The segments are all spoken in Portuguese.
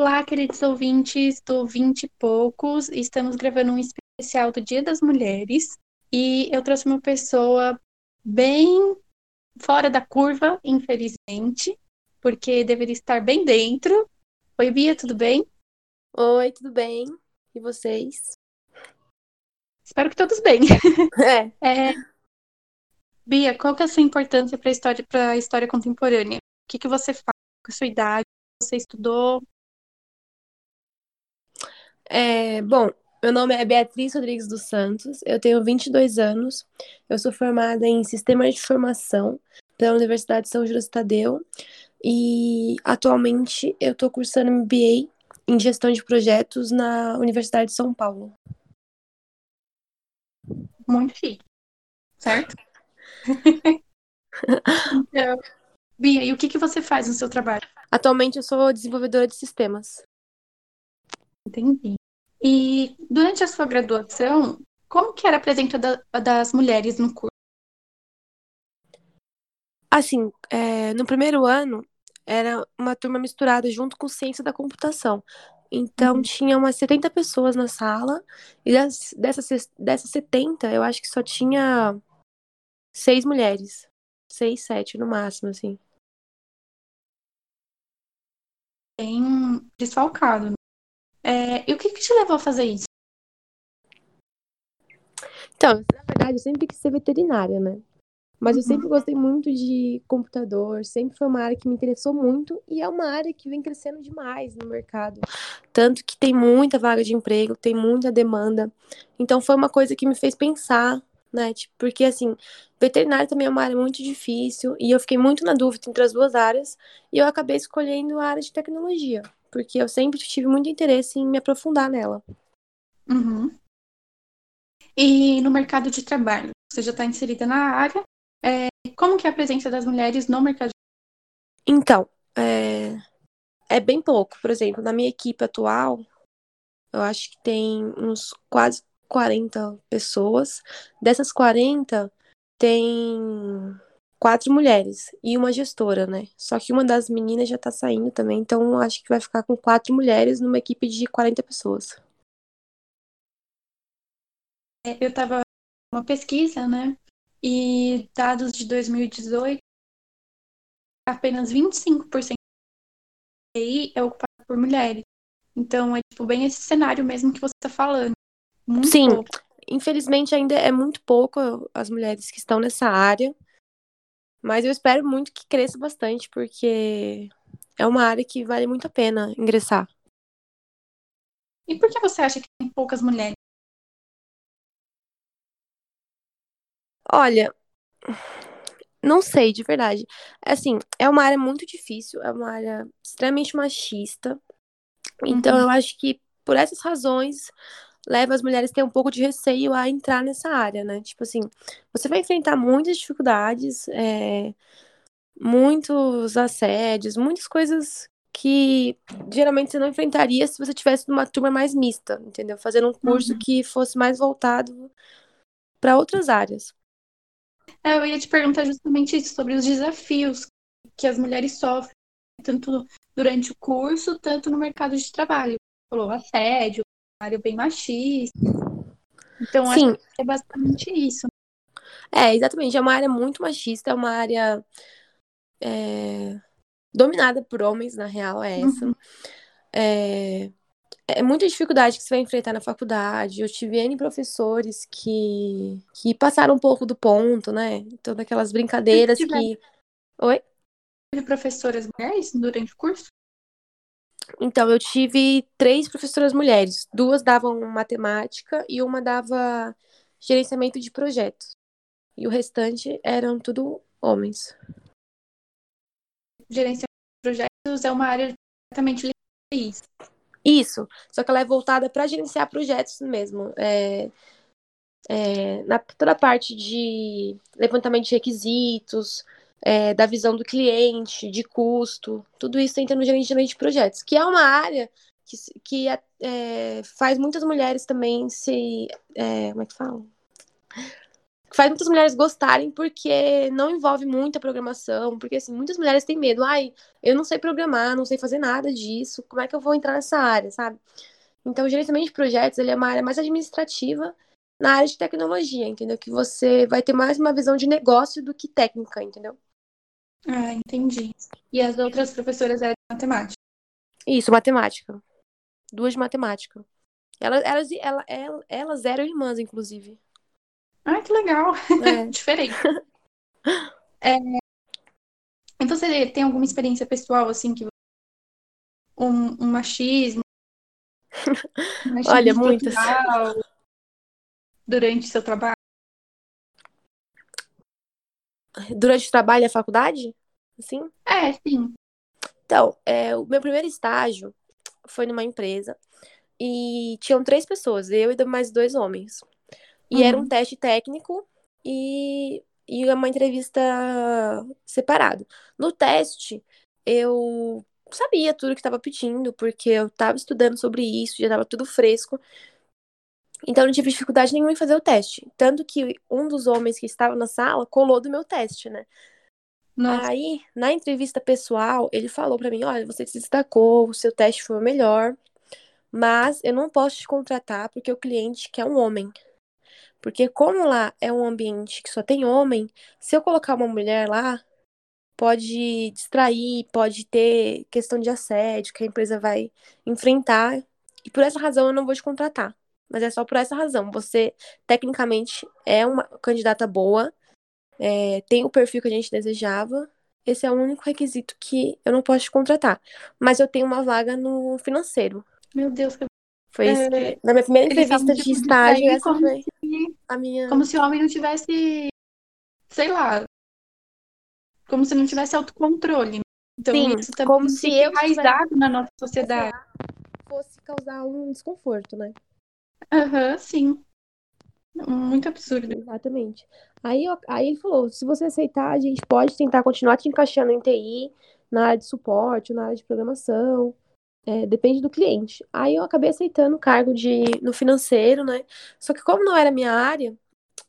Olá, queridos ouvintes do 20 e poucos. Estamos gravando um especial do Dia das Mulheres e eu trouxe uma pessoa bem fora da curva, infelizmente, porque deveria estar bem dentro. Oi, Bia, tudo bem? Oi, tudo bem? E vocês? Espero que todos bem. É. É, Bia, qual que é a sua importância para a história, história contemporânea? O que, que você faz com a sua idade? Você estudou? É, bom, meu nome é Beatriz Rodrigues dos Santos, eu tenho 22 anos, eu sou formada em Sistema de Informação pela Universidade de São Judas Tadeu e atualmente eu estou cursando MBA em Gestão de Projetos na Universidade de São Paulo. Muito chique, certo? Então, Bia, e o que, que você faz no seu trabalho? Atualmente eu sou desenvolvedora de sistemas. Entendi. E durante a sua graduação, como que era a presença da- das mulheres no curso? Assim, é, no primeiro ano era uma turma misturada junto com ciência da computação. Então Uhum. tinha umas 70 pessoas na sala, e das- dessas, dessas 70, eu acho que só tinha seis mulheres. Seis, sete no máximo, assim. Bem desfalcado. É, e o que que te levou a fazer isso? Então, na verdade, eu sempre quis ser veterinária, né? Mas eu Uhum. sempre gostei muito de computador, sempre foi uma área que me interessou muito e é uma área que vem crescendo demais no mercado. Tanto que tem muita vaga de emprego, tem muita demanda. Então foi uma coisa que me fez pensar, né? Tipo, porque assim, veterinário também é uma área muito difícil e eu fiquei muito na dúvida entre as duas áreas e eu acabei escolhendo a área de tecnologia, porque eu sempre tive muito interesse em me aprofundar nela. Uhum. E no mercado de trabalho, você já está inserida na área. É, como que é a presença das mulheres no mercado de Então, é, é bem pouco. Por exemplo, na minha equipe atual, eu acho que tem uns quase 40 pessoas. Dessas 40, tem quatro mulheres e uma gestora, né? Só que uma das meninas já tá saindo também, então acho que vai ficar com quatro mulheres numa equipe de 40 pessoas. Eu estava uma pesquisa, né? E dados de 2018, apenas 25% da TI é ocupado por mulheres. Então é tipo bem esse cenário mesmo que você está falando. Muito Sim. pouco. Infelizmente, ainda é muito pouco as mulheres que estão nessa área, mas eu espero muito que cresça bastante, porque é uma área que vale muito a pena ingressar. E por que você acha que tem poucas mulheres? Olha, não sei, de verdade. Assim, é uma área muito difícil, é uma área extremamente machista. Então, Uhum. eu acho que por essas razões leva as mulheres a ter um pouco de receio a entrar nessa área, né? Tipo assim, você vai enfrentar muitas dificuldades, é, muitos assédios, muitas coisas que geralmente você não enfrentaria se você tivesse numa turma mais mista, entendeu? Fazendo um curso Uhum. que fosse mais voltado para outras áreas. É, Eu ia te perguntar justamente isso, sobre os desafios que as mulheres sofrem, tanto durante o curso, tanto no mercado de trabalho. Falou assédio, uma área bem machista. Então, acho Sim, que é basicamente isso. É, exatamente. É uma área muito machista, é uma área é, dominada por homens, na real, é essa. Uhum. É, é muita dificuldade que você vai enfrentar na faculdade. Eu tive N professores que, que passaram um pouco do ponto, né? Todas aquelas brincadeiras que. Oi? Teve professoras mulheres durante o curso? Então, eu tive três professoras mulheres. Duas davam matemática e uma dava gerenciamento de projetos. E o restante eram tudo homens. Gerenciamento de projetos é uma área completamente ligada a isso. Isso, só que ela é voltada para gerenciar projetos mesmo. É, é, na toda a parte de levantamento de requisitos, é, da visão do cliente, de custo, tudo isso entra no gerenciamento de projetos, que é uma área que, que é, faz muitas mulheres também se. é, como é que fala? faz muitas mulheres gostarem porque não envolve muita programação, porque assim, muitas mulheres têm medo, ai, eu não sei programar, não sei fazer nada disso, como é que eu vou entrar nessa área, sabe? Então, o gerenciamento de projetos, ele é uma área mais administrativa na área de tecnologia, entendeu? Que você vai ter mais uma visão de negócio do que técnica, entendeu? Ah, entendi. E as outras professoras eram de matemática? Isso, matemática. Duas de matemática. Elas, elas, elas, elas eram irmãs, inclusive. Ah, que legal. É. Diferente. É... Então você tem alguma experiência pessoal, assim, que um, um machismo? Um machismo Olha, muitas. Durante seu trabalho? Durante o trabalho e a faculdade? Assim? É, sim. Então, é, o meu primeiro estágio foi numa empresa e tinham três pessoas, eu e mais dois homens. E uhum. era um teste técnico e, e uma entrevista separado. No teste, eu sabia tudo que estava pedindo, porque eu estava estudando sobre isso, já estava tudo fresco. Então não tive dificuldade nenhuma em fazer o teste. Tanto que um dos homens que estava na sala colou do meu teste, né? Nossa. Aí, na entrevista pessoal, ele falou para mim: olha, você se destacou, o seu teste foi o melhor, mas eu não posso te contratar porque o cliente quer um homem. Porque como lá é um ambiente que só tem homem, se eu colocar uma mulher lá, pode distrair, pode ter questão de assédio que a empresa vai enfrentar. E por essa razão eu não vou te contratar. Mas é só por essa razão. Você, tecnicamente, é uma candidata boa, é, tem o perfil que a gente desejava. Esse é o único requisito que eu não posso te contratar. Mas eu tenho uma vaga no financeiro. Meu Deus, que foi isso que, é, na minha primeira entrevista de estágio, essa foi se, a minha. Como se o homem não tivesse, sei lá, como se não tivesse autocontrole. Né? Então, Sim, isso também como se eu enraizado na nossa sociedade. Fosse causar um desconforto, né? Aham, sim. Muito absurdo. Exatamente. Aí, aí ele falou: se você aceitar, a gente pode tentar continuar te encaixando em TI, na área de suporte, na área de programação. É, depende do cliente. Aí eu acabei aceitando o cargo de no financeiro, né? Só que como não era minha área,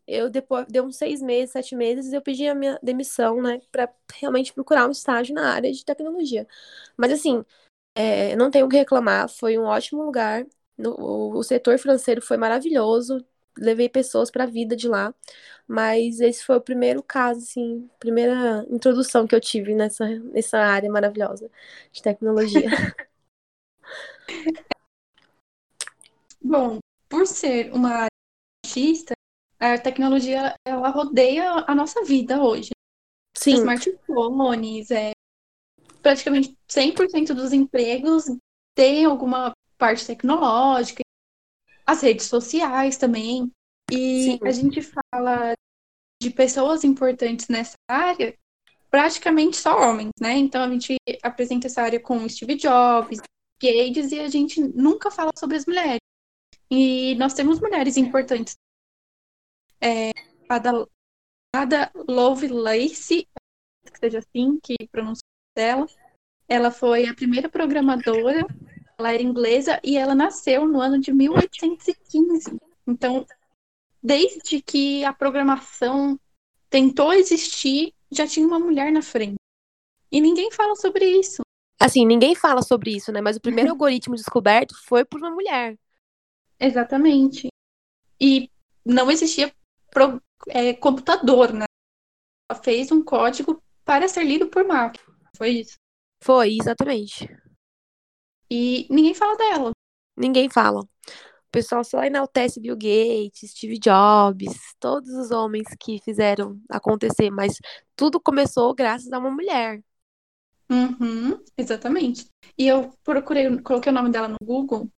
eu depois deu uns seis meses, sete meses, eu pedi a minha demissão, né, para realmente procurar um estágio na área de tecnologia. Mas assim, é, não tenho o que reclamar, foi um ótimo lugar. No, o setor financeiro foi maravilhoso, levei pessoas para a vida de lá, mas esse foi o primeiro caso, assim, primeira introdução que eu tive nessa, nessa área maravilhosa de tecnologia. Bom, por ser uma área machista, a tecnologia ela rodeia a nossa vida hoje. Sim. Smartphones, é, praticamente 100% dos empregos tem alguma parte tecnológica, as redes sociais também. E Sim. a gente fala de pessoas importantes nessa área, praticamente só homens, né? Então a gente apresenta essa área com Steve Jobs, Gates, e a gente nunca fala sobre as mulheres. E nós temos mulheres importantes. É, Ada, Ada Lovelace, que seja assim, que pronuncia dela. Ela foi a primeira programadora, ela era inglesa e ela nasceu no ano de 1815. Então, desde que a programação tentou existir, já tinha uma mulher na frente. E ninguém fala sobre isso. Assim, ninguém fala sobre isso, né? Mas o primeiro algoritmo descoberto foi por uma mulher. Exatamente. E não existia pro, é, computador, né? Ela fez um código para ser lido por máquina. Foi isso? Foi, exatamente. E ninguém fala dela. Ninguém fala. O pessoal só enaltece Bill Gates, Steve Jobs, todos os homens que fizeram acontecer, mas tudo começou graças a uma mulher. Uhum, exatamente. E eu procurei, coloquei o nome dela no Google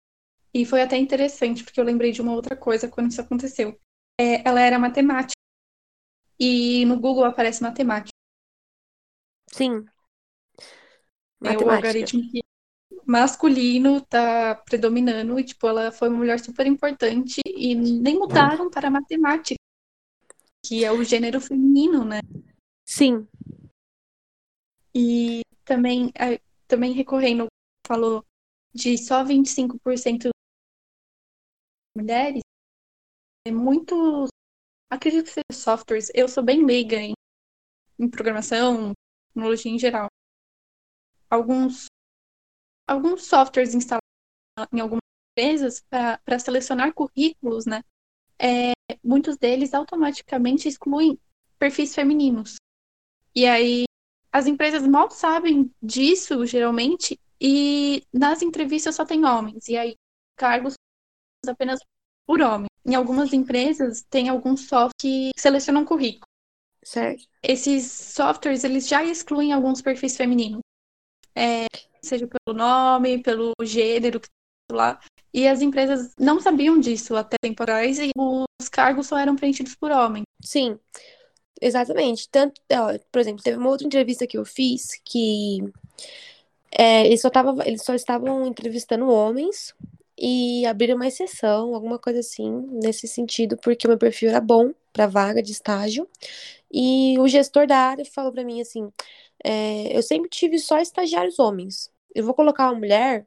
e foi até interessante, porque eu lembrei de uma outra coisa quando isso aconteceu. É, ela era matemática. E no Google aparece matemática. Sim. É o algoritmo que masculino tá predominando e, tipo, ela foi uma mulher super importante e nem mudaram para matemática, que é o gênero feminino, né? Sim. E também, também recorrendo, falou de só 25% mulheres, muitos acredito que seja softwares. Eu sou bem leiga em, em programação, tecnologia em geral. Alguns, alguns softwares instalados em algumas empresas para selecionar currículos, né? É, muitos deles automaticamente excluem perfis femininos. E aí as empresas mal sabem disso, geralmente, e nas entrevistas só tem homens. E aí cargos apenas por homem. Em algumas empresas tem alguns softwares que selecionam currículo. Certo. Esses softwares, eles já excluem alguns perfis femininos. É, seja pelo nome, pelo gênero que tá lá. E as empresas não sabiam disso até tempo atrás e os cargos só eram preenchidos por homens. Sim, exatamente. Tanto, ó, por exemplo, teve uma outra entrevista que eu fiz que é, eles, só tava, eles só estavam entrevistando homens e abriram uma exceção, alguma coisa assim, nesse sentido, porque o meu perfil era bom para vaga de estágio. E o gestor da área falou para mim assim: é, eu sempre tive só estagiários homens. Eu vou colocar uma mulher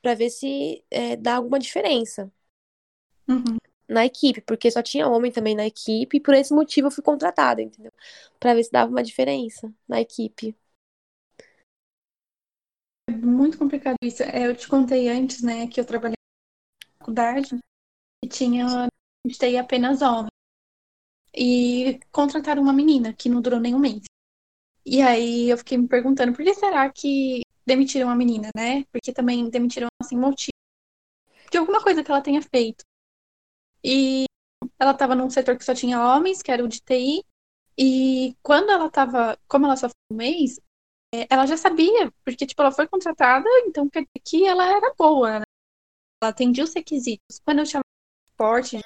para ver se é, dá alguma diferença uhum. na equipe, porque só tinha homem também na equipe, e por esse motivo eu fui contratada, entendeu? Para ver se dava uma diferença na equipe. É muito complicado isso. É, eu te contei antes, né, que eu trabalhei na faculdade e tinha TI apenas homens. E contrataram uma menina que não durou nem um mês. E aí eu fiquei me perguntando por que será que demitiram a menina, né? Porque também demitiram sem motivo. De alguma coisa que ela tenha feito. E ela estava num setor que só tinha homens, que era o de TI. E quando ela estava, como ela só foi um mês, é, ela já sabia, porque tipo, ela foi contratada, então quer dizer que ela era boa, né? Ela atendia os requisitos. Quando eu chamava suporte,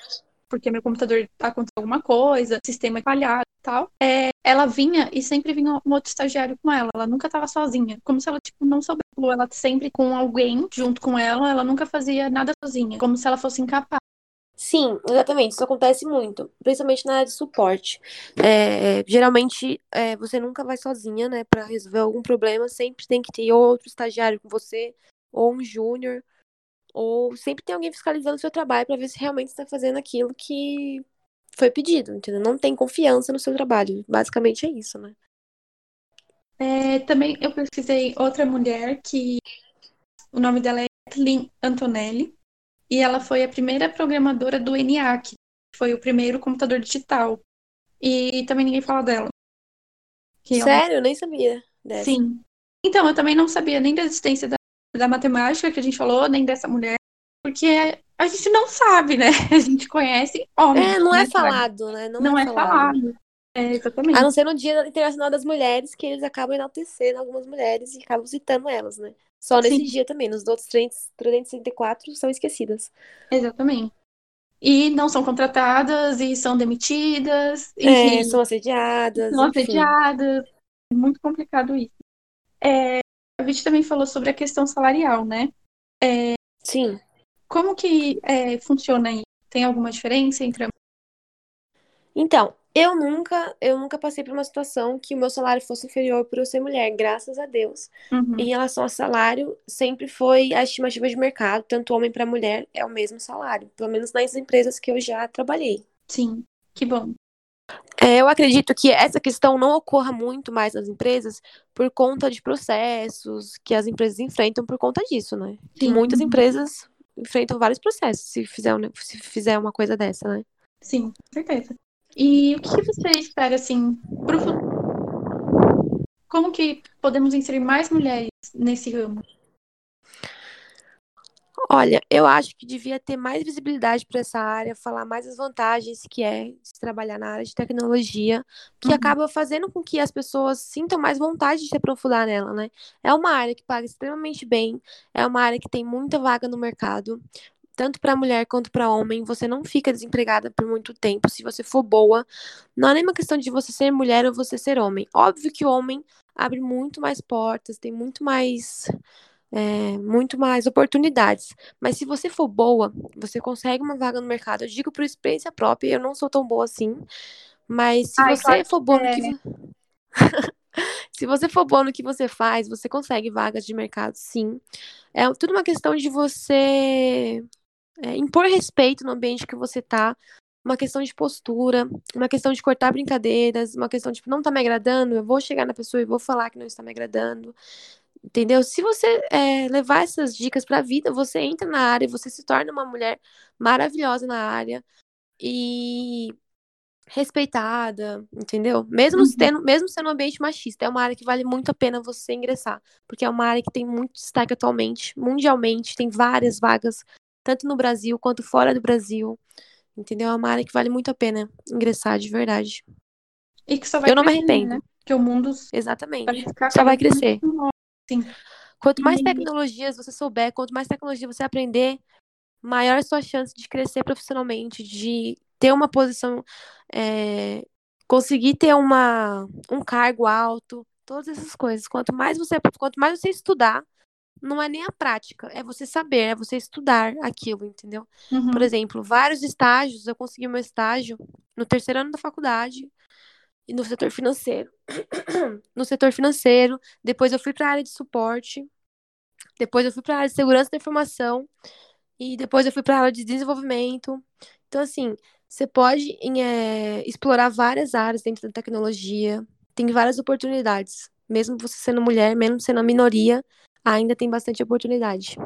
porque meu computador aconteceu alguma coisa, sistema é falhado e tal, é, ela vinha e sempre vinha um outro estagiário com ela. Ela nunca estava sozinha. Como se ela, tipo, não soubesse. Ela sempre com alguém junto com ela, ela nunca fazia nada sozinha. Como se ela fosse incapaz. Sim, exatamente. Isso acontece muito, principalmente na área de suporte. É, geralmente, é, você nunca vai sozinha, né, para resolver algum problema. Sempre tem que ter outro estagiário com você, ou um júnior, ou sempre tem alguém fiscalizando o seu trabalho para ver se realmente está fazendo aquilo que foi pedido, entendeu? Não tem confiança no seu trabalho. Basicamente é isso, né? É, também eu pesquisei outra mulher que o nome dela é Kathleen Antonelli e ela foi a primeira programadora do ENIAC, que foi o primeiro computador digital. E também ninguém fala dela. Que Sério? Eu nem sabia dessa. Sim. Então, eu também não sabia nem da existência da, da matemática que a gente falou, nem dessa mulher, porque a gente não sabe, né? A gente conhece homens. É, não é falado, né? Não, não é, é, falado. falado. É, exatamente. A não ser no Dia Internacional das Mulheres, que eles acabam enaltecendo algumas mulheres e acabam citando elas, né? Só nesse Sim. dia também. Nos outros 364 são esquecidas. Exatamente. E não são contratadas e são demitidas. É, enfim, é, são assediadas. São enfim. assediadas. É muito complicado isso. É, a gente também falou sobre a questão salarial, né? É, Sim. Como que é, funciona aí? Tem alguma diferença entre Então, eu nunca, eu nunca passei por uma situação que o meu salário fosse inferior por eu ser mulher, graças a Deus. Uhum. Em relação ao salário, sempre foi a estimativa de mercado, tanto homem para mulher é o mesmo salário, pelo menos nas empresas que eu já trabalhei. Sim, que bom. É, eu acredito que essa questão não ocorra muito mais nas empresas por conta de processos que as empresas enfrentam por conta disso, né? Sim. Muitas empresas enfrentam vários processos se fizer, se fizer uma coisa dessa, né? Sim, certeza. E o que você espera, assim, pro futuro? Como que podemos inserir mais mulheres nesse ramo? Olha, eu acho que devia ter mais visibilidade para essa área, falar mais as vantagens que é de trabalhar na área de tecnologia, que uhum. acaba fazendo com que as pessoas sintam mais vontade de se aprofundar nela, né? É uma área que paga extremamente bem, é uma área que tem muita vaga no mercado, tanto para mulher quanto para homem. Você não fica desempregada por muito tempo se você for boa. Não é nem uma questão de você ser mulher ou você ser homem. Óbvio que o homem abre muito mais portas, tem muito mais é, muito mais oportunidades. Mas se você for boa, você consegue uma vaga no mercado. Eu digo por experiência própria, eu não sou tão boa assim. Mas se Ai, você for boa é. no que. se você for boa no que você faz, você consegue vagas de mercado, sim. É tudo uma questão de você é, impor respeito no ambiente que você tá, uma questão de postura, uma questão de cortar brincadeiras, uma questão de tipo, não tá me agradando, eu vou chegar na pessoa e vou falar que não está me agradando. Entendeu? Se você é, levar essas dicas para a vida, você entra na área, você se torna uma mulher maravilhosa na área e respeitada, entendeu? Mesmo, uhum. tendo, mesmo sendo um ambiente machista, é uma área que vale muito a pena você ingressar, porque é uma área que tem muito destaque atualmente, mundialmente, tem várias vagas, tanto no Brasil quanto fora do Brasil, entendeu? É uma área que vale muito a pena ingressar, de verdade. E que só vai Eu não me arrependo. Né? Que o mundo Exatamente. Vai só vai crescer. Sim. Quanto mais tecnologias você souber, quanto mais tecnologia você aprender, maior a sua chance de crescer profissionalmente, de ter uma posição, é, conseguir ter uma, um cargo alto, todas essas coisas. Quanto mais você, quanto mais você estudar, não é nem a prática, é você saber, é você estudar aquilo, entendeu? Uhum. Por exemplo, vários estágios, eu consegui meu estágio no terceiro ano da faculdade e no setor financeiro. no setor financeiro, depois eu fui para a área de suporte, depois eu fui para a área de segurança da informação e depois eu fui para a área de desenvolvimento. Então, assim, você pode é, explorar várias áreas dentro da tecnologia, tem várias oportunidades. Mesmo você sendo mulher, mesmo sendo a minoria, ainda tem bastante oportunidade.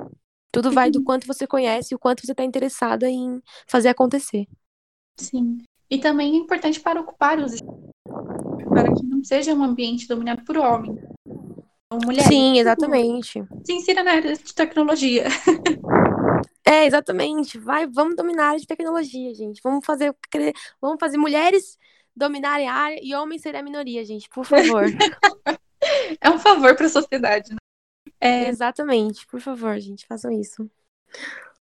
Tudo vai do quanto você conhece e o quanto você está interessada em fazer acontecer. Sim. E também é importante para ocupar os para que não seja um ambiente dominado por homens. Mulheres. Sim, exatamente. Se insira na área de tecnologia. É, exatamente. Vai, vamos dominar a área de tecnologia, gente. Vamos fazer, vamos fazer mulheres dominarem a área e homens serem a minoria, gente, por favor. é um favor para a sociedade, né? É... Exatamente, por favor, gente, façam isso.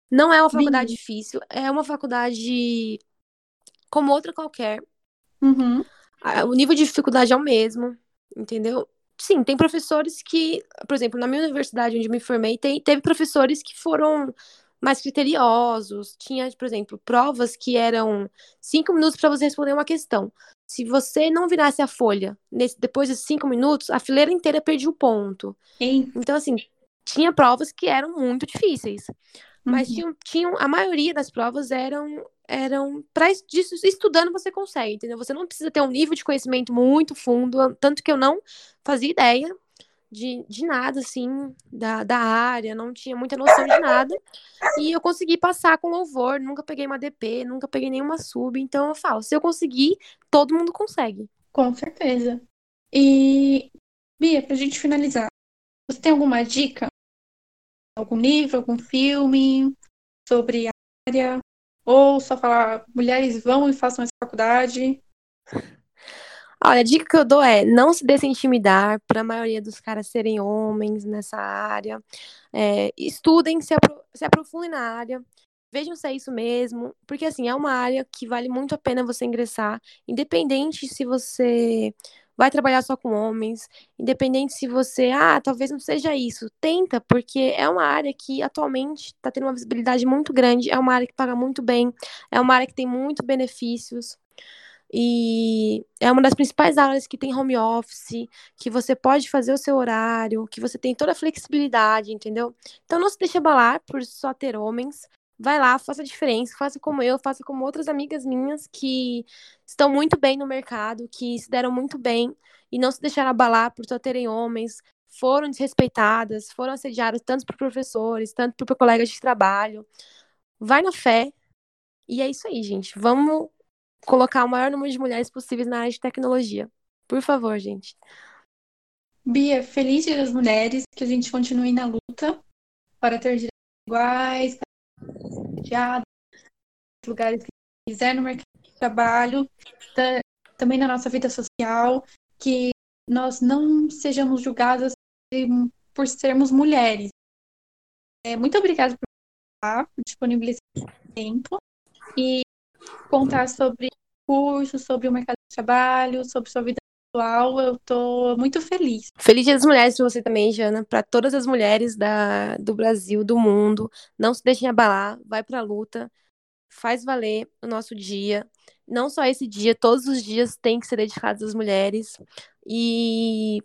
Não é uma faculdade Sim. difícil, é uma faculdade como outra qualquer. Uhum. O nível de dificuldade é o mesmo, entendeu? Sim, tem professores que, por exemplo, na minha universidade onde me formei, tem, teve professores que foram mais criteriosos. Tinha, por exemplo, provas que eram cinco minutos para você responder uma questão. Se você não virasse a folha nesse, depois de cinco minutos, a fileira inteira perdia o ponto. Então, assim, tinha provas que eram muito difíceis. Mas uhum. tinham, tinham, a maioria das provas eram eram para estudando você consegue, entendeu? Você não precisa ter um nível de conhecimento muito fundo, tanto que eu não fazia ideia de, de nada, assim, da, da área, não tinha muita noção de nada. E eu consegui passar com louvor, nunca peguei uma DP, nunca peguei nenhuma sub. Então eu falo, se eu conseguir, todo mundo consegue. Com certeza. E, Bia, pra gente finalizar, você tem alguma dica? Algum livro, algum filme sobre a área? Ou só falar, mulheres vão e façam essa faculdade? Olha, a dica que eu dou é não se deixe para a maioria dos caras serem homens nessa área. É, estudem, se, apro se aprofundem na área, vejam se é isso mesmo, porque assim, é uma área que vale muito a pena você ingressar, independente se você vai trabalhar só com homens, independente se você, ah, talvez não seja isso, tenta, porque é uma área que atualmente está tendo uma visibilidade muito grande, é uma área que paga muito bem, é uma área que tem muitos benefícios. E é uma das principais áreas que tem home office, que você pode fazer o seu horário, que você tem toda a flexibilidade, entendeu? Então não se deixe abalar por só ter homens. Vai lá, faça a diferença, faça como eu, faça como outras amigas minhas que estão muito bem no mercado, que se deram muito bem e não se deixaram abalar por só terem homens, foram desrespeitadas, foram assediadas tanto por professores, tanto por colegas de trabalho. Vai na fé. E é isso aí, gente. Vamos colocar o maior número de mulheres possíveis na área de tecnologia. Por favor, gente. Bia, feliz Dia das Mulheres, que a gente continue na luta para ter direitos iguais, para lugares que quiser no mercado de trabalho, também na nossa vida social, que nós não sejamos julgadas por sermos mulheres. É, muito obrigada por disponibilizar tempo e contar sobre curso, sobre o mercado de trabalho, sobre sua vida pessoal. Eu estou muito feliz. Feliz Dia das Mulheres para você também, Jana, para todas as mulheres da, do Brasil, do mundo. Não se deixem abalar, vai para a luta, faz valer o nosso dia. Não só esse dia, todos os dias têm que ser dedicados às mulheres. E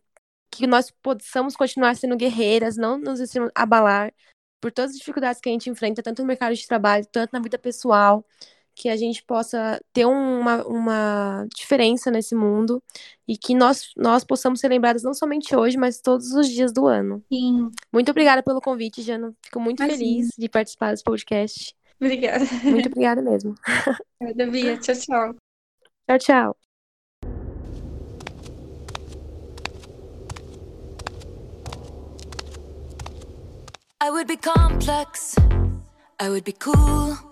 que nós possamos continuar sendo guerreiras, não nos deixemos abalar por todas as dificuldades que a gente enfrenta, tanto no mercado de trabalho, tanto na vida pessoal que a gente possa ter uma, uma diferença nesse mundo e que nós, nós possamos ser lembradas não somente hoje, mas todos os dias do ano. Sim. Muito obrigada pelo convite, Jana. Fico muito Imagina. feliz de participar desse podcast. Obrigada. Muito obrigada mesmo. Obrigada, Bia. Tchau, tchau. Tchau, tchau. I would be complex, I would be cool.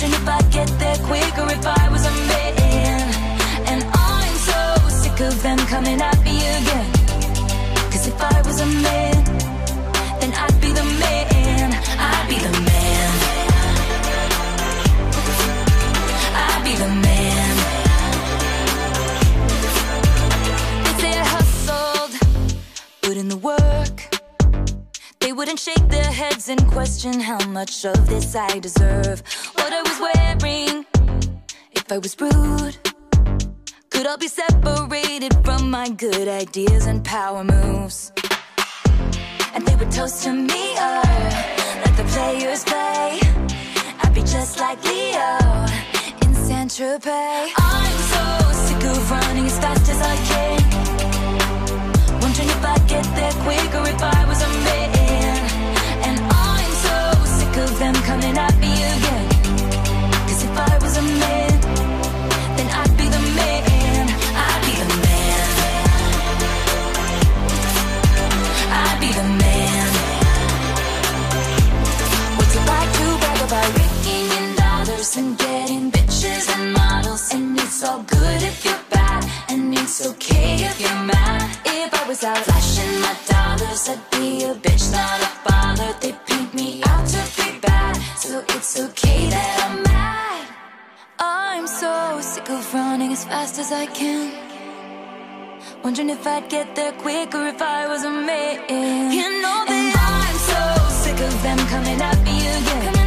Wondering if I'd get there quicker if I was a man. And I'm so sick of them coming at me again. Cause if I was a man, then I'd be the man. I'd be the man. I'd be the man. They say I hustled, put in the work. They wouldn't shake their heads and question how much of this I deserve. What I if I was rude, could I be separated from my good ideas and power moves. And they would toast to me, uh, let the players play. I'd be just like Leo in Saint Tropez. I'm so sick of running as fast as I can. Wondering if I'd get there quicker if I was a man And I'm so sick of them coming at be the man. Wondering if I'd get there quicker if I was a man. You know that and I'm so sick of them coming at me again.